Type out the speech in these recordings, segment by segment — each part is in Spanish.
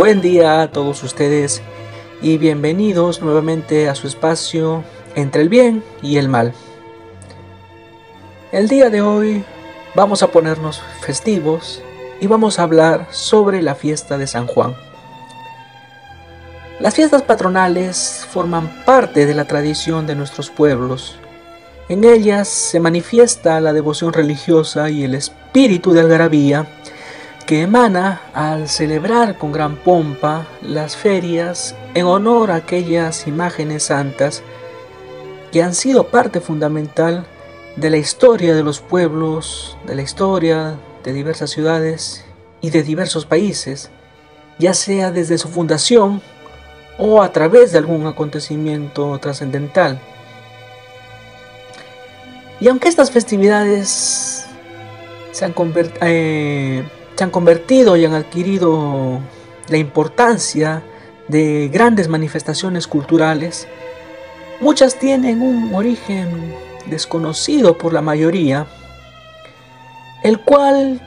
Buen día a todos ustedes y bienvenidos nuevamente a su espacio entre el bien y el mal. El día de hoy vamos a ponernos festivos y vamos a hablar sobre la fiesta de San Juan. Las fiestas patronales forman parte de la tradición de nuestros pueblos. En ellas se manifiesta la devoción religiosa y el espíritu de algarabía que emana al celebrar con gran pompa las ferias en honor a aquellas imágenes santas que han sido parte fundamental de la historia de los pueblos, de la historia de diversas ciudades y de diversos países, ya sea desde su fundación o a través de algún acontecimiento trascendental. Y aunque estas festividades se han convertido eh, se han convertido y han adquirido la importancia de grandes manifestaciones culturales, muchas tienen un origen desconocido por la mayoría, el cual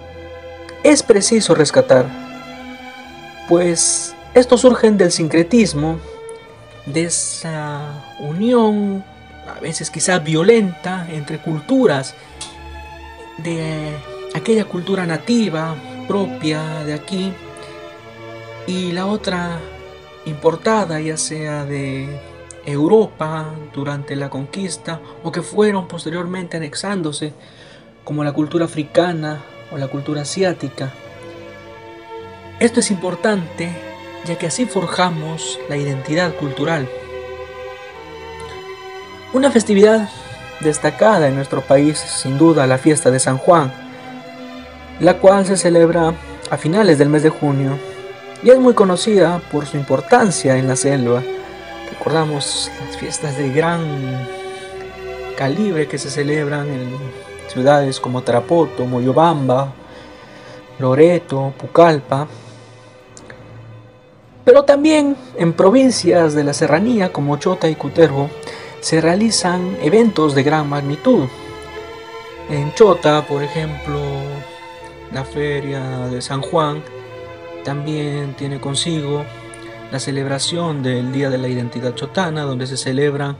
es preciso rescatar, pues estos surgen del sincretismo, de esa unión, a veces quizá violenta, entre culturas, de aquella cultura nativa, propia de aquí y la otra importada ya sea de Europa durante la conquista o que fueron posteriormente anexándose como la cultura africana o la cultura asiática. Esto es importante ya que así forjamos la identidad cultural. Una festividad destacada en nuestro país, sin duda, la fiesta de San Juan, la cual se celebra a finales del mes de junio y es muy conocida por su importancia en la selva. Recordamos las fiestas de gran calibre que se celebran en ciudades como Tarapoto, Moyobamba, Loreto, Pucallpa, pero también en provincias de la serranía como Chota y Cutervo se realizan eventos de gran magnitud. En Chota, por ejemplo, la feria de San Juan también tiene consigo la celebración del Día de la Identidad Chotana, donde se celebran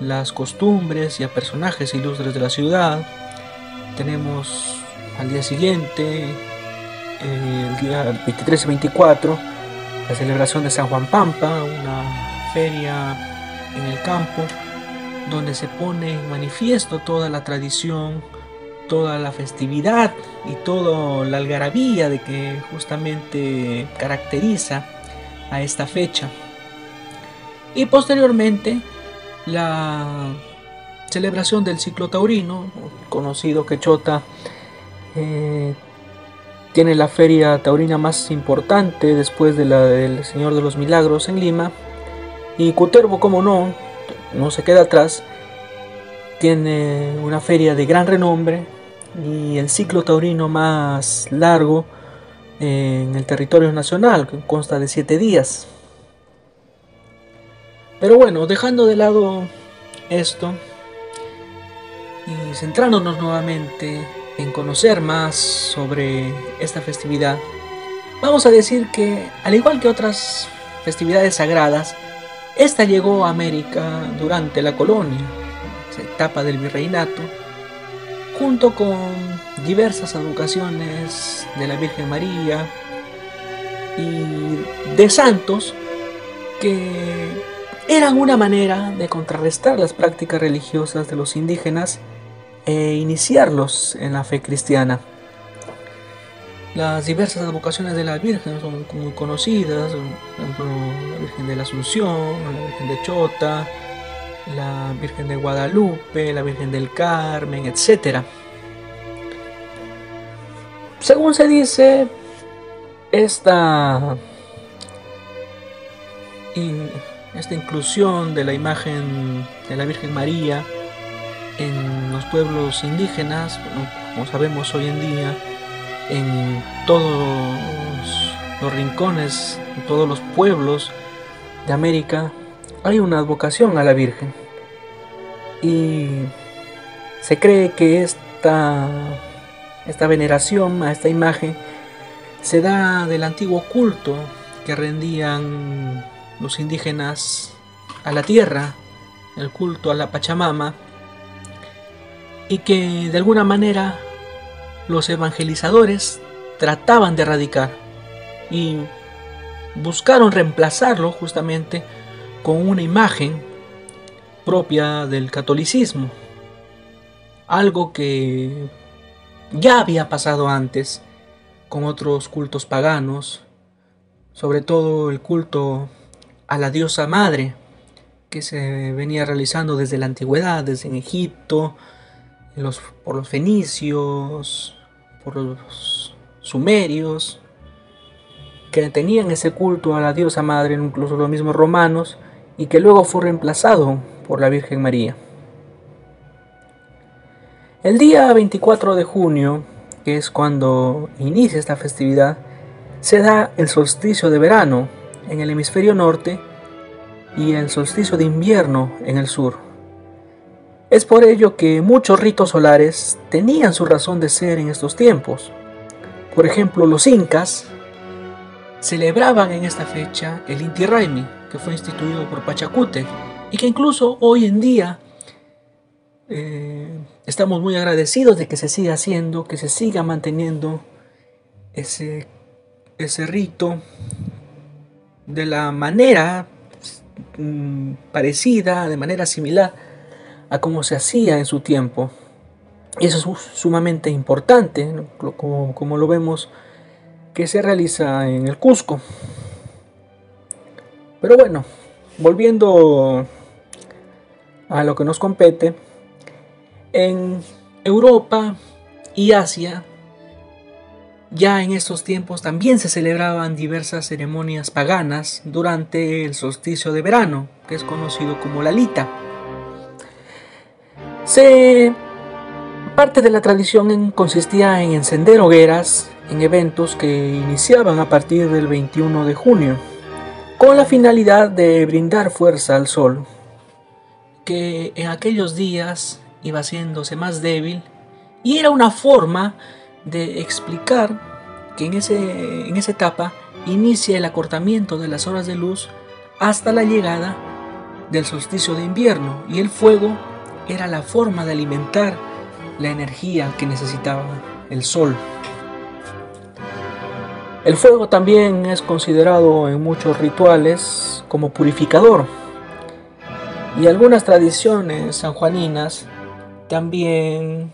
las costumbres y a personajes ilustres de la ciudad. Tenemos al día siguiente, el día 23 y 24, la celebración de San Juan Pampa, una feria en el campo, donde se pone en manifiesto toda la tradición toda la festividad y toda la algarabía de que justamente caracteriza a esta fecha. Y posteriormente la celebración del ciclo taurino, conocido que Chota eh, tiene la feria taurina más importante después de la del Señor de los Milagros en Lima. Y Cutervo, como no, no se queda atrás, tiene una feria de gran renombre y el ciclo taurino más largo en el territorio nacional, que consta de siete días. Pero bueno, dejando de lado esto y centrándonos nuevamente en conocer más sobre esta festividad, vamos a decir que, al igual que otras festividades sagradas, esta llegó a América durante la colonia, etapa del virreinato, junto con diversas advocaciones de la Virgen María y de santos que eran una manera de contrarrestar las prácticas religiosas de los indígenas e iniciarlos en la fe cristiana. Las diversas advocaciones de la Virgen son muy conocidas, por ejemplo, la Virgen de la Asunción, la Virgen de Chota, la Virgen de Guadalupe, la Virgen del Carmen, etc. Según se dice, esta, esta inclusión de la imagen de la Virgen María en los pueblos indígenas, como sabemos hoy en día, en todos los rincones, en todos los pueblos de América, hay una advocación a la Virgen. Y se cree que esta, esta veneración a esta imagen se da del antiguo culto que rendían los indígenas a la tierra, el culto a la Pachamama, y que de alguna manera los evangelizadores trataban de erradicar y buscaron reemplazarlo justamente con una imagen propia del catolicismo, algo que ya había pasado antes con otros cultos paganos, sobre todo el culto a la diosa madre, que se venía realizando desde la antigüedad, desde en Egipto, por los fenicios, por los sumerios, que tenían ese culto a la diosa madre, incluso los mismos romanos, y que luego fue reemplazado por la Virgen María. El día 24 de junio, que es cuando inicia esta festividad, se da el solsticio de verano en el hemisferio norte y el solsticio de invierno en el sur. Es por ello que muchos ritos solares tenían su razón de ser en estos tiempos. Por ejemplo, los incas celebraban en esta fecha el Inti Raymi, que fue instituido por Pachacute y que incluso hoy en día eh, estamos muy agradecidos de que se siga haciendo, que se siga manteniendo ese, ese rito de la manera mm, parecida, de manera similar a como se hacía en su tiempo. Y eso es sumamente importante, como, como lo vemos que se realiza en el Cusco. Pero bueno, volviendo a lo que nos compete, en Europa y Asia, ya en estos tiempos también se celebraban diversas ceremonias paganas durante el solsticio de verano, que es conocido como la Lita. Se parte de la tradición consistía en encender hogueras en eventos que iniciaban a partir del 21 de junio, con la finalidad de brindar fuerza al sol, que en aquellos días iba haciéndose más débil y era una forma de explicar que en, ese, en esa etapa inicia el acortamiento de las horas de luz hasta la llegada del solsticio de invierno y el fuego era la forma de alimentar la energía que necesitaba el sol. El fuego también es considerado en muchos rituales como purificador y algunas tradiciones sanjuaninas también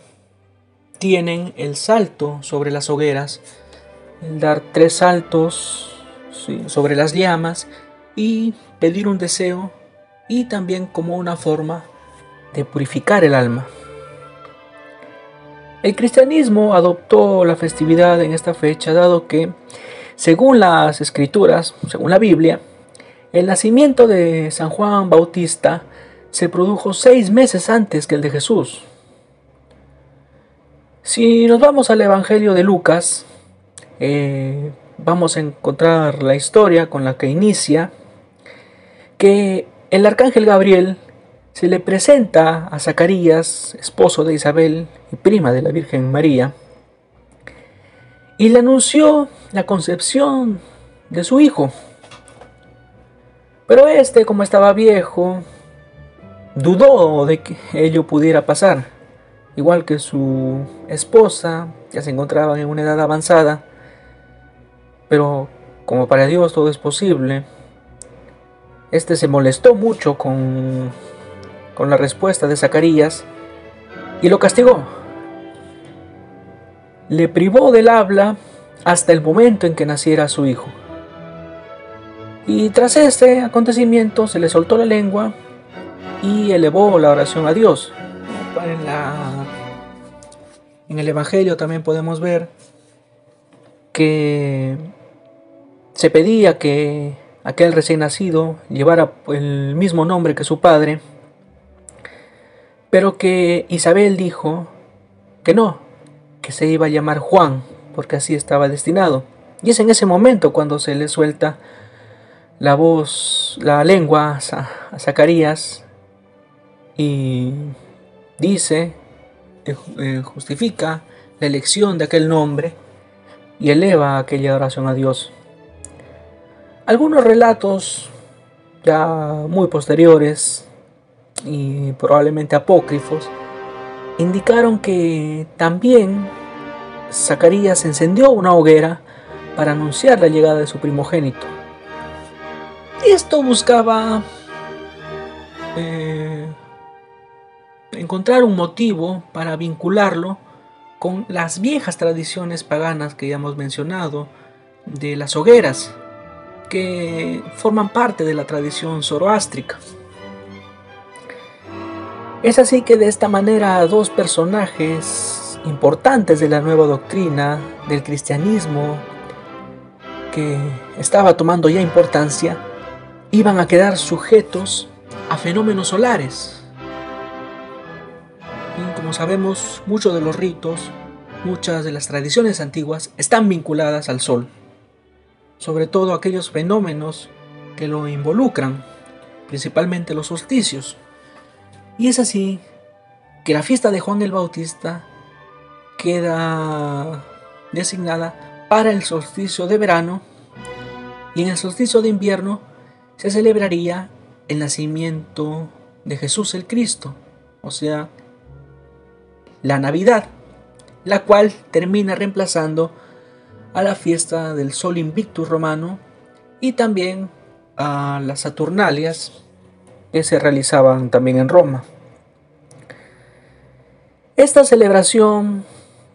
tienen el salto sobre las hogueras, el dar tres saltos sobre las llamas y pedir un deseo y también como una forma de purificar el alma. El cristianismo adoptó la festividad en esta fecha dado que, según las escrituras, según la Biblia, el nacimiento de San Juan Bautista se produjo seis meses antes que el de Jesús. Si nos vamos al Evangelio de Lucas, eh, vamos a encontrar la historia con la que inicia que el arcángel Gabriel se le presenta a Zacarías, esposo de Isabel y prima de la Virgen María, y le anunció la concepción de su hijo. Pero este, como estaba viejo, dudó de que ello pudiera pasar, igual que su esposa, ya se encontraban en una edad avanzada, pero como para Dios todo es posible, este se molestó mucho con, con la respuesta de Zacarías y lo castigó. Le privó del habla hasta el momento en que naciera su hijo. Y tras este acontecimiento se le soltó la lengua y elevó la oración a Dios. En, el Evangelio también podemos ver que se pedía que aquel recién nacido llevara el mismo nombre que su padre, pero que Isabel dijo que no, que se iba a llamar Juan, porque así estaba destinado. Y es en ese momento cuando se le suelta la voz, la lengua a Zacarías y dice, eh, eh, justifica la elección de aquel nombre y eleva aquella oración a Dios. Algunos relatos ya muy posteriores y probablemente apócrifos indicaron que también Zacarías encendió una hoguera para anunciar la llegada de su primogénito. Esto buscaba eh, encontrar un motivo para vincularlo con las viejas tradiciones paganas que ya hemos mencionado, de las hogueras, que forman parte de la tradición zoroástrica. Es así que de esta manera dos personajes importantes de la nueva doctrina del cristianismo, que estaba tomando ya importancia, iban a quedar sujetos a fenómenos solares. Y como sabemos, muchos de los ritos, muchas de las tradiciones antiguas están vinculadas al sol, sobre todo aquellos fenómenos que lo involucran, principalmente los solsticios. Y es así que la fiesta de Juan el Bautista queda designada para el solsticio de verano y en el solsticio de invierno se celebraría el nacimiento de Jesús el Cristo, o sea, la Navidad, la cual termina reemplazando a la fiesta del Sol Invictus romano y también a las Saturnalias que se realizaban también en Roma. Esta celebración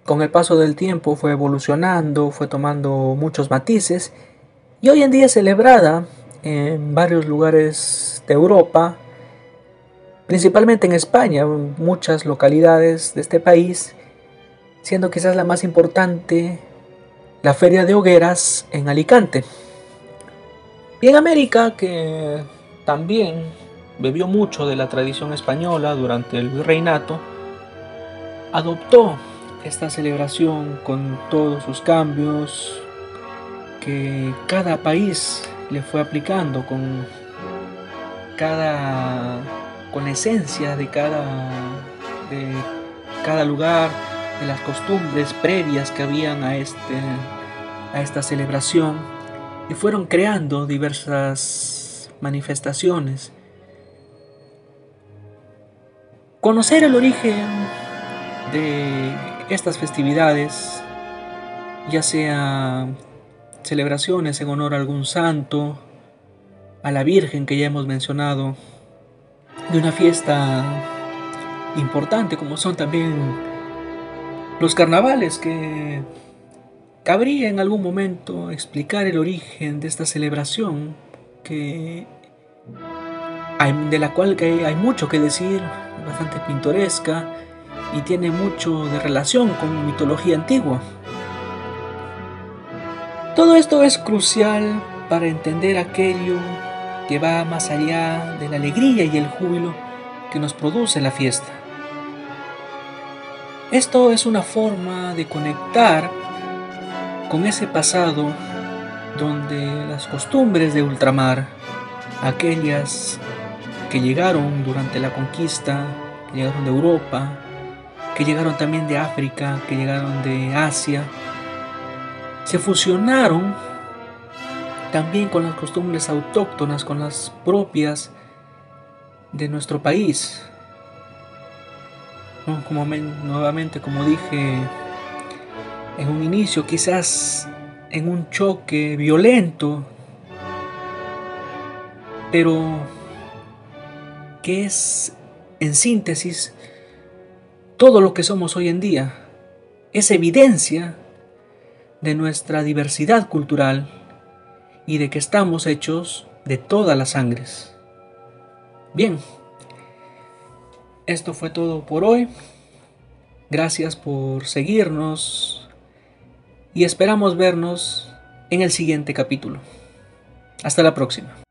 con el paso del tiempo fue evolucionando, fue tomando muchos matices y hoy en día es celebrada en varios lugares de Europa, principalmente en España, muchas localidades de este país, siendo quizás la más importante la Feria de Hogueras en Alicante. Y en América, que también bebió mucho de la tradición española durante el reinato, adoptó esta celebración con todos sus cambios que cada país le fue aplicando con cada con esencia de cada de cada lugar de las costumbres previas que habían a este a esta celebración y fueron creando diversas manifestaciones. Conocer el origen de estas festividades ya sea celebraciones en honor a algún santo, a la Virgen que ya hemos mencionado, de una fiesta importante como son también los carnavales que cabría en algún momento explicar el origen de esta celebración que de la cual hay mucho que decir, bastante pintoresca y tiene mucho de relación con mitología antigua. Todo esto es crucial para entender aquello que va más allá de la alegría y el júbilo que nos produce la fiesta. Esto es una forma de conectar con ese pasado donde las costumbres de ultramar, aquellas que llegaron durante la conquista, que llegaron de Europa, que llegaron también de África, que llegaron de Asia, se fusionaron también con las costumbres autóctonas, con las propias de nuestro país. Como nuevamente, como dije en un inicio, quizás en un choque violento, pero que es en síntesis todo lo que somos hoy en día. Es evidencia de nuestra diversidad cultural y de que estamos hechos de todas las sangres. Bien, esto fue todo por hoy. Gracias por seguirnos y esperamos vernos en el siguiente capítulo. Hasta la próxima.